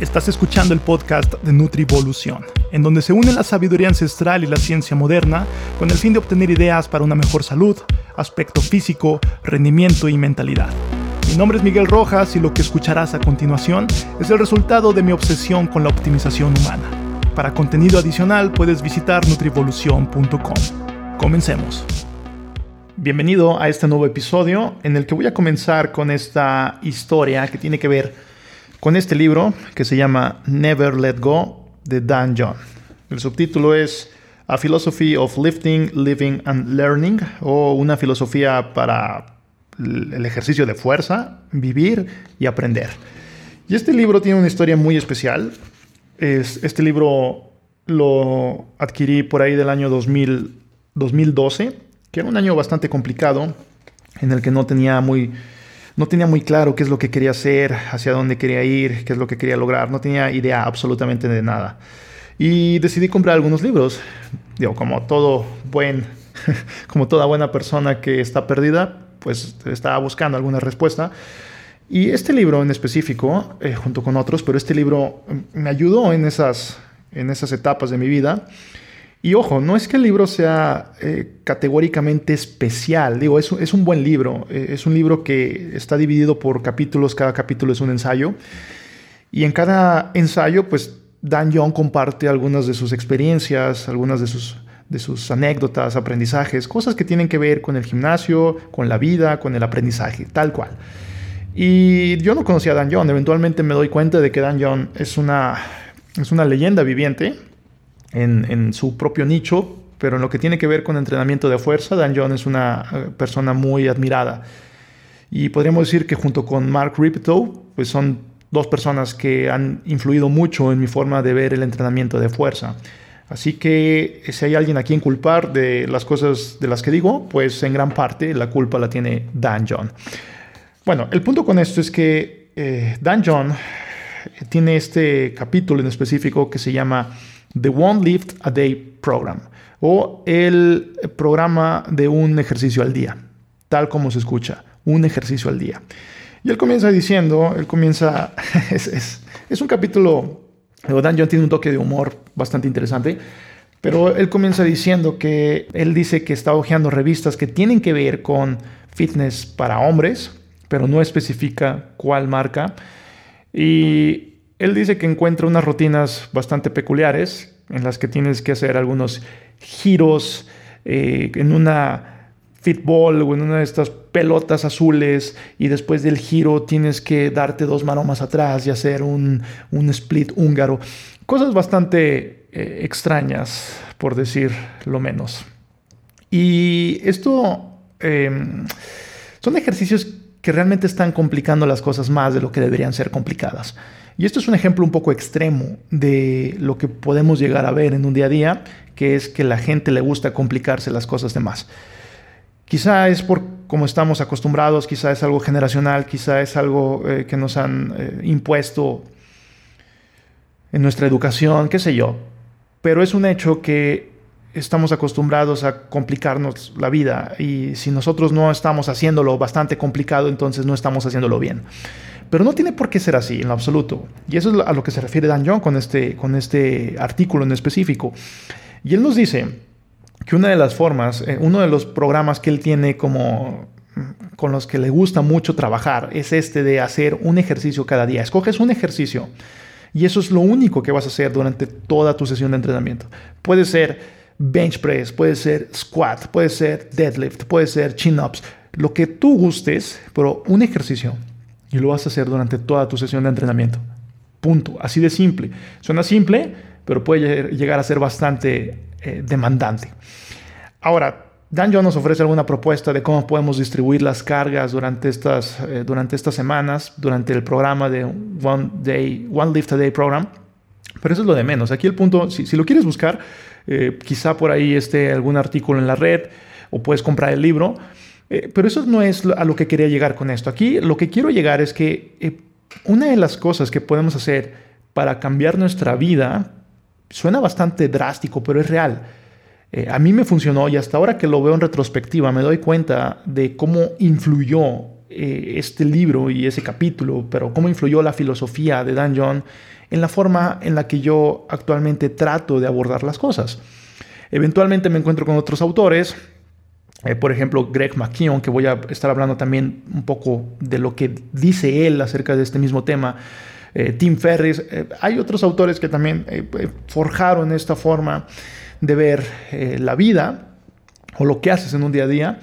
Estás escuchando el podcast de Nutrivolución, en donde se une la sabiduría ancestral y la ciencia moderna con el fin de obtener ideas para una mejor salud, aspecto físico, rendimiento y mentalidad. Mi nombre es Miguel Rojas y lo que escucharás a continuación es el resultado de mi obsesión con la optimización humana. Para contenido adicional puedes visitar nutrivolución.com. Comencemos. Bienvenido a este nuevo episodio en el que voy a comenzar con esta historia que tiene que ver con este libro que se llama Never Let Go de Dan John. El subtítulo es A Philosophy of Lifting, Living and Learning o una filosofía para el ejercicio de fuerza, vivir y aprender. Y este libro tiene una historia muy especial. este libro lo adquirí por ahí del año 2000, 2012, que era un año bastante complicado, en el que no tenía muy no tenía muy claro qué es lo que quería hacer, hacia dónde quería ir, qué es lo que quería lograr. No tenía idea absolutamente de nada. Y decidí comprar algunos libros. Digo, como todo buen, como toda buena persona que está perdida, pues estaba buscando alguna respuesta. Y este libro en específico, eh, junto con otros, pero este libro me ayudó en esas, en esas etapas de mi vida. Y ojo, no es que el libro sea eh, categóricamente especial, digo, es, un buen libro, eh, es un libro que está dividido por capítulos, cada capítulo es un ensayo, y en cada ensayo, pues Dan John comparte algunas de sus experiencias, algunas de sus, de sus anécdotas, aprendizajes, cosas que tienen que ver con el gimnasio, con la vida, con el aprendizaje, tal cual. Y yo no conocía a Dan John, eventualmente me doy cuenta de que Dan John es una, es una leyenda viviente, en, su propio nicho, pero en lo que tiene que ver con entrenamiento de fuerza, Dan John es una eh, persona muy admirada. Y podríamos decir que junto con Mark Ripto, pues son dos personas que han influido mucho en mi forma de ver el entrenamiento de fuerza. Así que si hay alguien a quien culpar de las cosas de las que digo, pues en gran parte la culpa la tiene Dan John. Bueno, el punto con esto es que eh, Dan John tiene este capítulo en específico que se llama The One Lift a Day Program o el programa de un ejercicio al día, tal como se escucha, un ejercicio al día. Y él comienza diciendo, él comienza, es, es, un capítulo, Dan John tiene un toque de humor bastante interesante, pero él comienza diciendo que él dice que está hojeando revistas que tienen que ver con fitness para hombres, pero no especifica cuál marca. Y él dice que encuentra unas rutinas bastante peculiares en las que tienes que hacer algunos giros eh, en una fitball o en una de estas pelotas azules y después del giro tienes que darte dos maromas atrás y hacer un, split húngaro. Cosas bastante eh, extrañas, por decir lo menos. Y esto em, son ejercicios que realmente están complicando las cosas más de lo que deberían ser complicadas. Y esto es un ejemplo un poco extremo de lo que podemos llegar a ver en un día a día, que es que la gente le gusta complicarse las cosas de más. Quizá es por como estamos acostumbrados, quizá es algo generacional, quizá es algo eh, que nos han eh, impuesto en nuestra educación, qué sé yo. Pero es un hecho que estamos acostumbrados a complicarnos la vida y si nosotros no estamos haciéndolo bastante complicado, entonces no estamos haciéndolo bien. Pero no tiene por qué ser así en absoluto. Y eso es a lo que se refiere Dan John con este, con este artículo en específico. Y él nos dice que una de las formas, eh, uno de los programas que él tiene como con los que le gusta mucho trabajar es este de hacer un ejercicio cada día. Escoges un ejercicio y eso es lo único que vas a hacer durante toda tu sesión de entrenamiento. Puede ser bench press, puede ser squat, puede ser deadlift, puede ser chin-ups, lo que tú gustes, pero un ejercicio y lo vas a hacer durante toda tu sesión de entrenamiento. Punto. Así de simple. Suena simple, pero puede llegar a ser bastante eh, demandante. Ahora, Dan John nos ofrece alguna propuesta de cómo podemos distribuir las cargas durante estas, eh, durante estas semanas, durante el programa de One, Day, One Lift a Day Program. Pero eso es lo de menos. Aquí el punto, si, si lo quieres buscar, eh, quizá por ahí esté algún artículo en la red o puedes comprar el libro. Eh, pero eso no es a lo que quería llegar con esto. Aquí lo que quiero llegar es que eh, una de las cosas que podemos hacer para cambiar nuestra vida suena bastante drástico, pero es real. A mí me funcionó y hasta ahora que lo veo en retrospectiva me doy cuenta de cómo influyó este libro y ese capítulo, pero cómo influyó la filosofía de Dan John en la forma en la que yo actualmente trato de abordar las cosas. Eventualmente me encuentro con otros autores, eh, por ejemplo, Greg McKeown, que voy a estar hablando también un poco de lo que dice él acerca de este mismo tema. Eh, Tim Ferris, eh, hay otros autores que también forjaron esta forma de ver la vida o lo que haces en un día a día,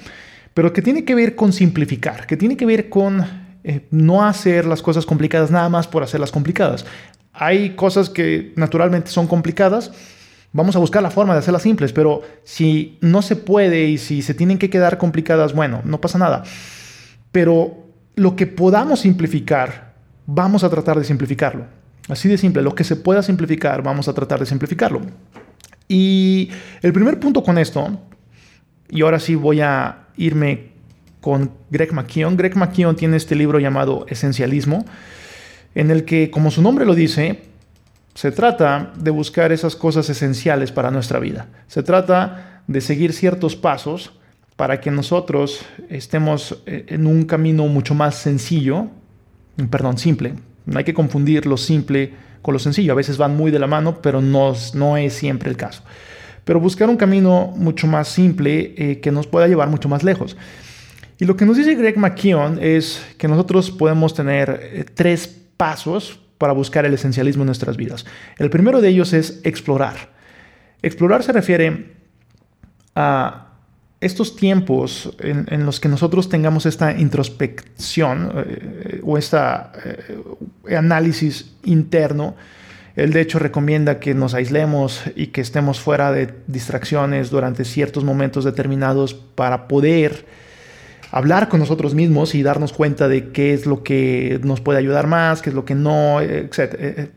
pero que tiene que ver con simplificar, que tiene que ver con no hacer las cosas complicadas nada más por hacerlas complicadas. Hay cosas que naturalmente son complicadas, Vamos a buscar la forma de hacerlas simples, pero si no se puede y si se tienen que quedar complicadas, bueno, no pasa nada. Pero lo que podamos simplificar, vamos a tratar de simplificarlo. Así de simple, lo que se pueda simplificar, vamos a tratar de simplificarlo. Y el primer punto con esto, y ahora sí voy a irme con Greg McKeown. Greg McKeown tiene este libro llamado Esencialismo, en el que, como su nombre lo dice, se trata de buscar esas cosas esenciales para nuestra vida. Se trata de seguir ciertos pasos para que nosotros estemos eh, en un camino mucho más sencillo, perdón, simple. No hay que confundir lo simple con lo sencillo. A veces van muy de la mano, pero no, es siempre el caso. Pero buscar un camino mucho más simple eh, que nos pueda llevar mucho más lejos. Y lo que nos dice Greg McKeown es que nosotros podemos tener eh, tres pasos para buscar el esencialismo en nuestras vidas. El primero de ellos es explorar. Explorar se refiere a estos tiempos en, los que nosotros tengamos esta introspección eh, o este análisis interno. Él de hecho recomienda que nos aislemos y que estemos fuera de distracciones durante ciertos momentos determinados para poder hablar con nosotros mismos y darnos cuenta de qué es lo que nos puede ayudar más, qué es lo que no, etc.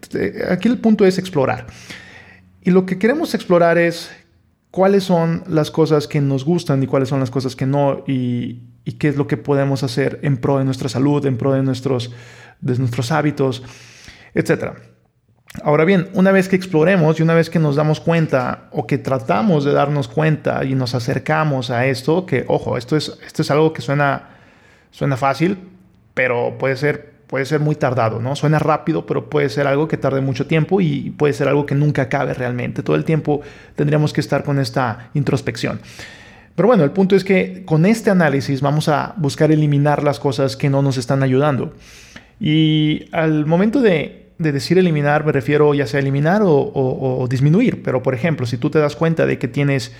Aquí el punto es explorar. Y lo que queremos explorar es cuáles son las cosas que nos gustan y cuáles son las cosas que no y, qué es lo que podemos hacer en pro de nuestra salud, en pro de nuestros, de nuestros hábitos, etc. Ahora bien, una vez que exploremos y una vez que nos damos cuenta o que tratamos de darnos cuenta y nos acercamos a esto, que ojo, esto es, esto es algo que suena, suena fácil, pero puede ser, puede ser muy tardado, ¿no? Suena rápido, pero puede ser algo que tarde mucho tiempo y puede ser algo que nunca acabe realmente. Todo el tiempo tendríamos que estar con esta introspección. Pero bueno, el punto es que con este análisis vamos a buscar eliminar las cosas que no nos están ayudando. Y al momento de de decir eliminar me refiero ya sea eliminar o, disminuir, pero por ejemplo, si tú te das cuenta de que tienes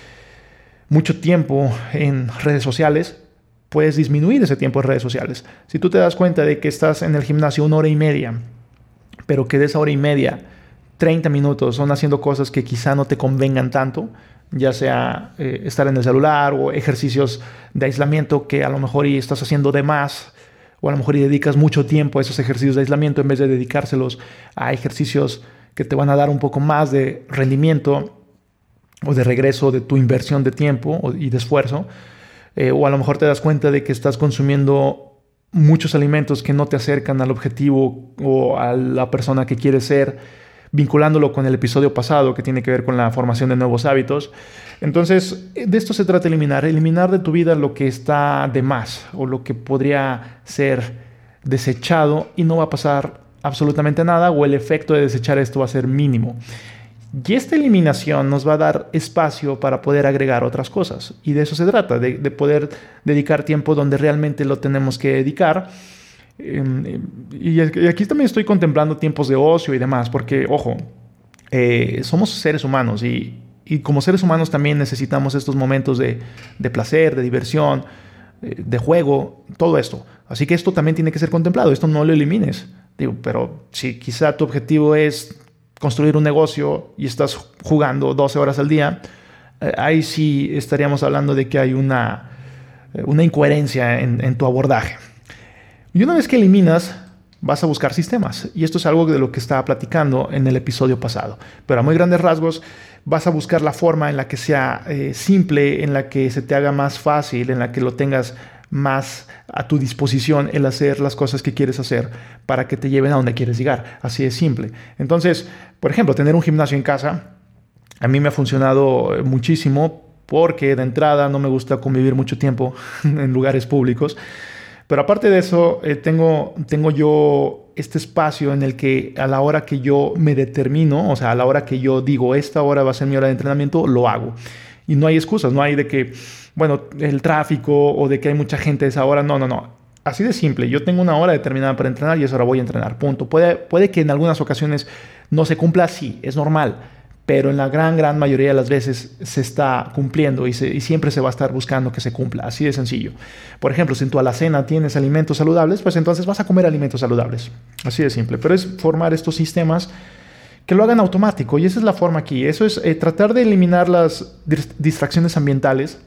mucho tiempo en redes sociales, puedes disminuir ese tiempo en redes sociales. Si tú te das cuenta de que estás en el gimnasio una hora y media, pero que de esa hora y media, 30 minutos son haciendo cosas que quizá no te convengan tanto, ya sea eh, estar en el celular o ejercicios de aislamiento que a lo mejor estás haciendo de más, o a lo mejor y dedicas mucho tiempo a esos ejercicios de aislamiento en vez de dedicárselos a ejercicios que te van a dar un poco más de rendimiento o de regreso de tu inversión de tiempo y de esfuerzo. Eh, o a lo mejor te das cuenta de que estás consumiendo muchos alimentos que no te acercan al objetivo o a la persona que quieres ser vinculándolo con el episodio pasado que tiene que ver con la formación de nuevos hábitos. Entonces, de esto se trata eliminar, eliminar de tu vida lo que está de más o lo que podría ser desechado y no va a pasar absolutamente nada o el efecto de desechar esto va a ser mínimo. Y esta eliminación nos va a dar espacio para poder agregar otras cosas. Y de eso se trata, de, de poder dedicar tiempo donde realmente lo tenemos que dedicar y aquí también estoy contemplando tiempos de ocio y demás, porque, ojo, eh, somos seres humanos y, como seres humanos también necesitamos estos momentos de, placer, de diversión, eh, de juego, todo esto. Así que esto también tiene que ser contemplado, esto no lo elimines. Digo, pero si quizá tu objetivo es construir un negocio y estás jugando 12 horas al día, eh, ahí sí estaríamos hablando de que hay una, una incoherencia en tu abordaje. Y una vez que eliminas, vas a buscar sistemas. Y esto es algo de lo que estaba platicando en el episodio pasado. Pero a muy grandes rasgos, vas a buscar la forma en la que sea eh, simple, en la que se te haga más fácil, en la que lo tengas más a tu disposición el hacer las cosas que quieres hacer para que te lleven a donde quieres llegar. Así es simple. Entonces, por ejemplo, tener un gimnasio en casa, a mí me ha funcionado muchísimo porque de entrada no me gusta convivir mucho tiempo en lugares públicos. Pero aparte de eso, eh, tengo, tengo yo este espacio en el que a la hora que yo me determino, o sea, a la hora que yo digo, esta hora va a ser mi hora de entrenamiento, lo hago. Y no hay excusas, no hay de que, bueno, el tráfico o de que hay mucha gente a esa hora, no, no, no. Así de simple, yo tengo una hora determinada para entrenar y esa hora voy a entrenar, punto. Puede, puede que en algunas ocasiones no se cumpla así, es normal pero en la gran, gran mayoría de las veces se está cumpliendo y, siempre se va a estar buscando que se cumpla, así de sencillo. Por ejemplo, si en tu alacena tienes alimentos saludables, pues entonces vas a comer alimentos saludables, así de simple, pero es formar estos sistemas que lo hagan automático. Y esa es la forma aquí, eso es eh, tratar de eliminar las distracciones ambientales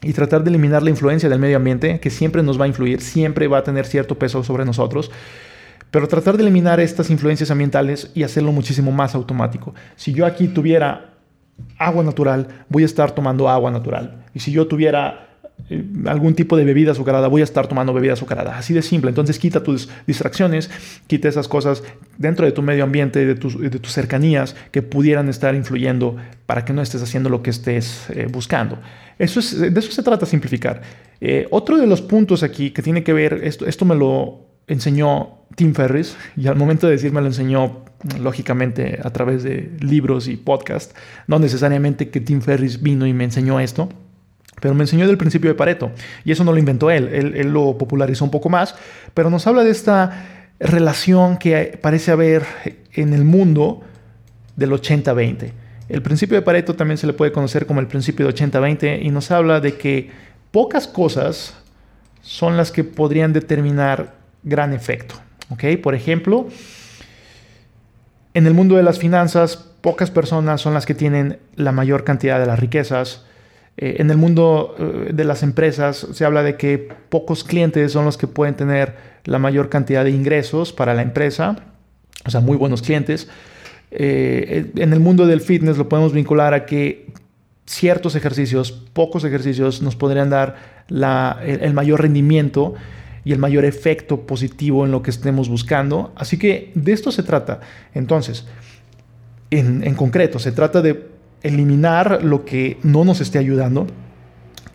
y tratar de eliminar la influencia del medio ambiente, que siempre nos va a influir, siempre va a tener cierto peso sobre nosotros pero tratar de eliminar estas influencias ambientales y hacerlo muchísimo más automático. Si yo aquí tuviera agua natural, voy a estar tomando agua natural. Y si yo tuviera eh, algún tipo de bebida azucarada, voy a estar tomando bebida azucarada. Así de simple. Entonces quita tus distracciones, quita esas cosas dentro de tu medio ambiente, de tus, de tus cercanías que pudieran estar influyendo para que no estés haciendo lo que estés eh, buscando. Eso es, de eso se trata simplificar. Eh, otro de los puntos aquí que tiene que ver, esto, esto me lo enseñó Tim Ferris y al momento de decirme lo enseñó lógicamente a través de libros y podcasts, no necesariamente que Tim Ferris vino y me enseñó esto, pero me enseñó del principio de Pareto y eso no lo inventó él, él, lo popularizó un poco más, pero nos habla de esta relación que parece haber en el mundo del 80-20. El principio de Pareto también se le puede conocer como el principio de 80-20 y nos habla de que pocas cosas son las que podrían determinar gran efecto. Por ejemplo, en el mundo de las finanzas, pocas personas son las que tienen la mayor cantidad de las riquezas. Eh, en el mundo eh, de las empresas se habla de que pocos clientes son los que pueden tener la mayor cantidad de ingresos para la empresa, o sea, muy buenos clientes. Eh, en el mundo del fitness lo podemos vincular a que ciertos ejercicios, pocos ejercicios, nos podrían dar el mayor rendimiento y el mayor efecto positivo en lo que estemos buscando. Así que de esto se trata. Entonces, en, concreto, se trata de eliminar lo que no nos esté ayudando,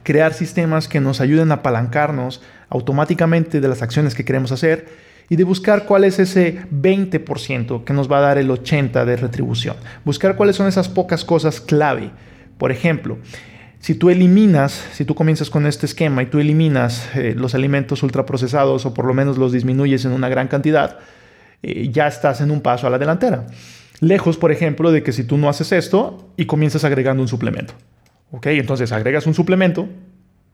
crear sistemas que nos ayuden a apalancarnos automáticamente de las acciones que queremos hacer y de buscar cuál es ese 20% que nos va a dar el 80% de retribución. Buscar cuáles son esas pocas cosas clave. Por ejemplo, si tú eliminas, si tú comienzas con este esquema y tú eliminas eh, los alimentos ultraprocesados o por lo menos los disminuyes en una gran cantidad, eh, ya estás en un paso a la delantera. Lejos, por ejemplo, de que si tú no haces esto y comienzas agregando un suplemento. ¿Ok? Entonces agregas un suplemento,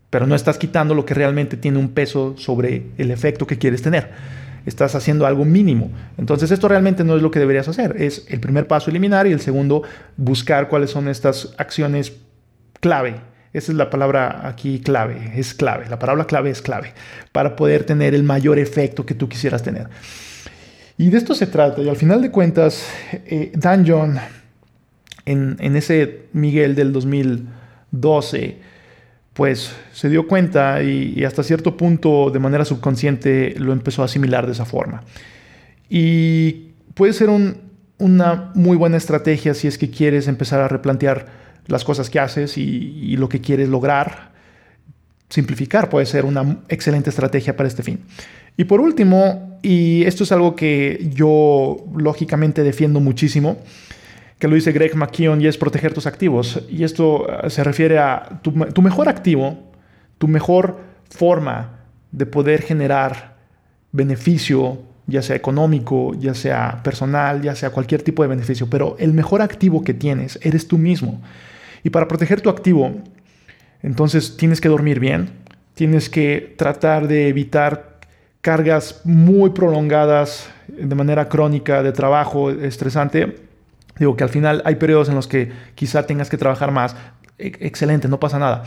pero no estás quitando lo que realmente tiene un peso sobre el efecto que quieres tener. Estás haciendo algo mínimo. Entonces esto realmente no es lo que deberías hacer. Es el primer paso eliminar y el segundo buscar cuáles son estas acciones clave. Esa es la palabra aquí clave, es clave. La palabra clave es clave para poder tener el mayor efecto que tú quisieras tener. Y de esto se trata. Y al final de cuentas, eh, Dan John, en, ese Miguel del 2012, pues se dio cuenta y, hasta cierto punto de manera subconsciente lo empezó a asimilar de esa forma. Y puede ser una muy buena estrategia si es que quieres empezar a replantear las cosas que haces y, lo que quieres lograr. Simplificar puede ser una excelente estrategia para este fin. Y por último, y esto es algo que yo lógicamente defiendo muchísimo, que lo dice Greg McKeown, y es proteger tus activos. Y esto eh, se refiere a tu, tu mejor activo, tu mejor forma de poder generar beneficio, ya sea económico, ya sea personal, ya sea cualquier tipo de beneficio, pero el mejor activo que tienes eres tú mismo. Y para proteger tu activo, entonces tienes que dormir bien, tienes que tratar de evitar cargas muy prolongadas de manera crónica de trabajo estresante. Digo que al final hay periodos en los que quizá tengas que trabajar más. E, excelente, no pasa nada.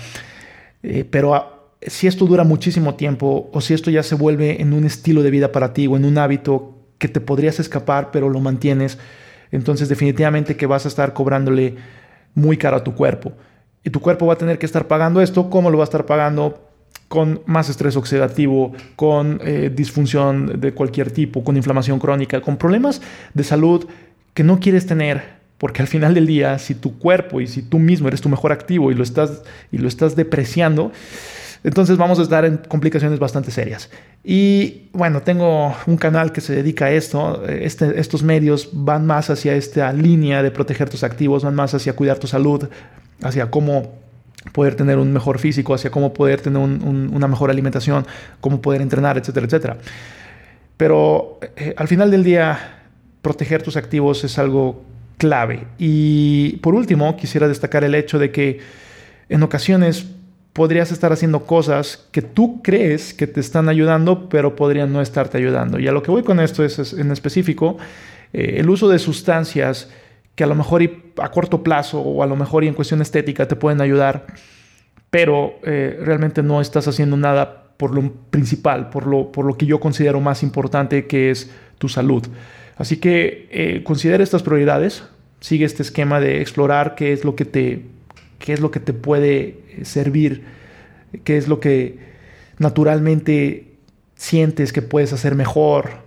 Eh, pero ah, si esto dura muchísimo tiempo o si esto ya se vuelve en un estilo de vida para ti o en un hábito que te podrías escapar pero lo mantienes, entonces definitivamente que vas a estar cobrándole muy caro a tu cuerpo. Y tu cuerpo va a tener que estar pagando esto. ¿Cómo lo va a estar pagando? Con más estrés oxidativo, con eh, disfunción de cualquier tipo, con inflamación crónica, con problemas de salud que no quieres tener. Porque al final del día, si tu cuerpo y si tú mismo eres tu mejor activo y lo estás, y lo estás depreciando, Entonces vamos a estar en complicaciones bastante serias. Y bueno, tengo un canal que se dedica a esto. Este, estos medios van más hacia esta línea de proteger tus activos, van más hacia cuidar tu salud, hacia cómo poder tener un mejor físico, hacia cómo poder tener una mejor alimentación, cómo poder entrenar, etcétera, etcétera. Pero eh, al final del día, proteger tus activos es algo clave. Y por último, quisiera destacar el hecho de que en ocasiones podrías estar haciendo cosas que tú crees que te están ayudando, pero podrían no estarte ayudando. Y a lo que voy con esto es, en específico eh, el uso de sustancias que a lo mejor a corto plazo o a lo mejor y en cuestión estética te pueden ayudar, pero eh, realmente no estás haciendo nada por lo principal, por lo, por lo que yo considero más importante, que es tu salud. Así que eh, considera estas prioridades, sigue este esquema de explorar qué es lo que te, qué es lo que te puede servir, qué es lo que naturalmente sientes que puedes hacer mejor,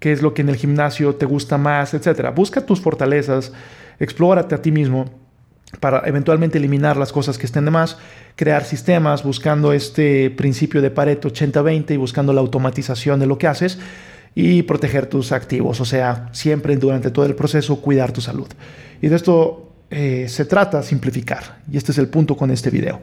qué es lo que en el gimnasio te gusta más, etc. Busca tus fortalezas, explórate a ti mismo para eventualmente eliminar las cosas que estén de más, crear sistemas buscando este principio de Pareto 80-20 y buscando la automatización de lo que haces y proteger tus activos, o sea, siempre durante todo el proceso cuidar tu salud. Y de esto eh, se trata simplificar, y este es el punto con este video.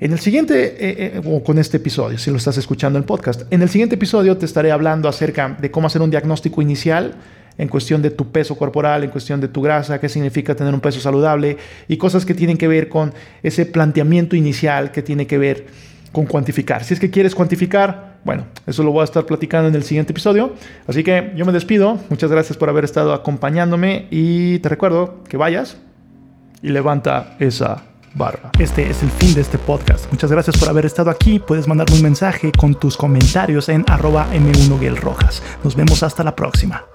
En el siguiente, eh, eh, o con este episodio, si lo estás escuchando en podcast, en el siguiente episodio te estaré hablando acerca de cómo hacer un diagnóstico inicial en cuestión de tu peso corporal, en cuestión de tu grasa, qué significa tener un peso saludable y cosas que tienen que ver con ese planteamiento inicial que tiene que ver con cuantificar. Si es que quieres cuantificar, bueno, eso lo voy a estar platicando en el siguiente episodio. Así que yo me despido. Muchas gracias por haber estado acompañándome y te recuerdo que vayas y levanta esa barra. Este es el fin de este podcast. Muchas gracias por haber estado aquí. Puedes mandarme un mensaje con tus comentarios en arroba m1 Nos vemos hasta la próxima.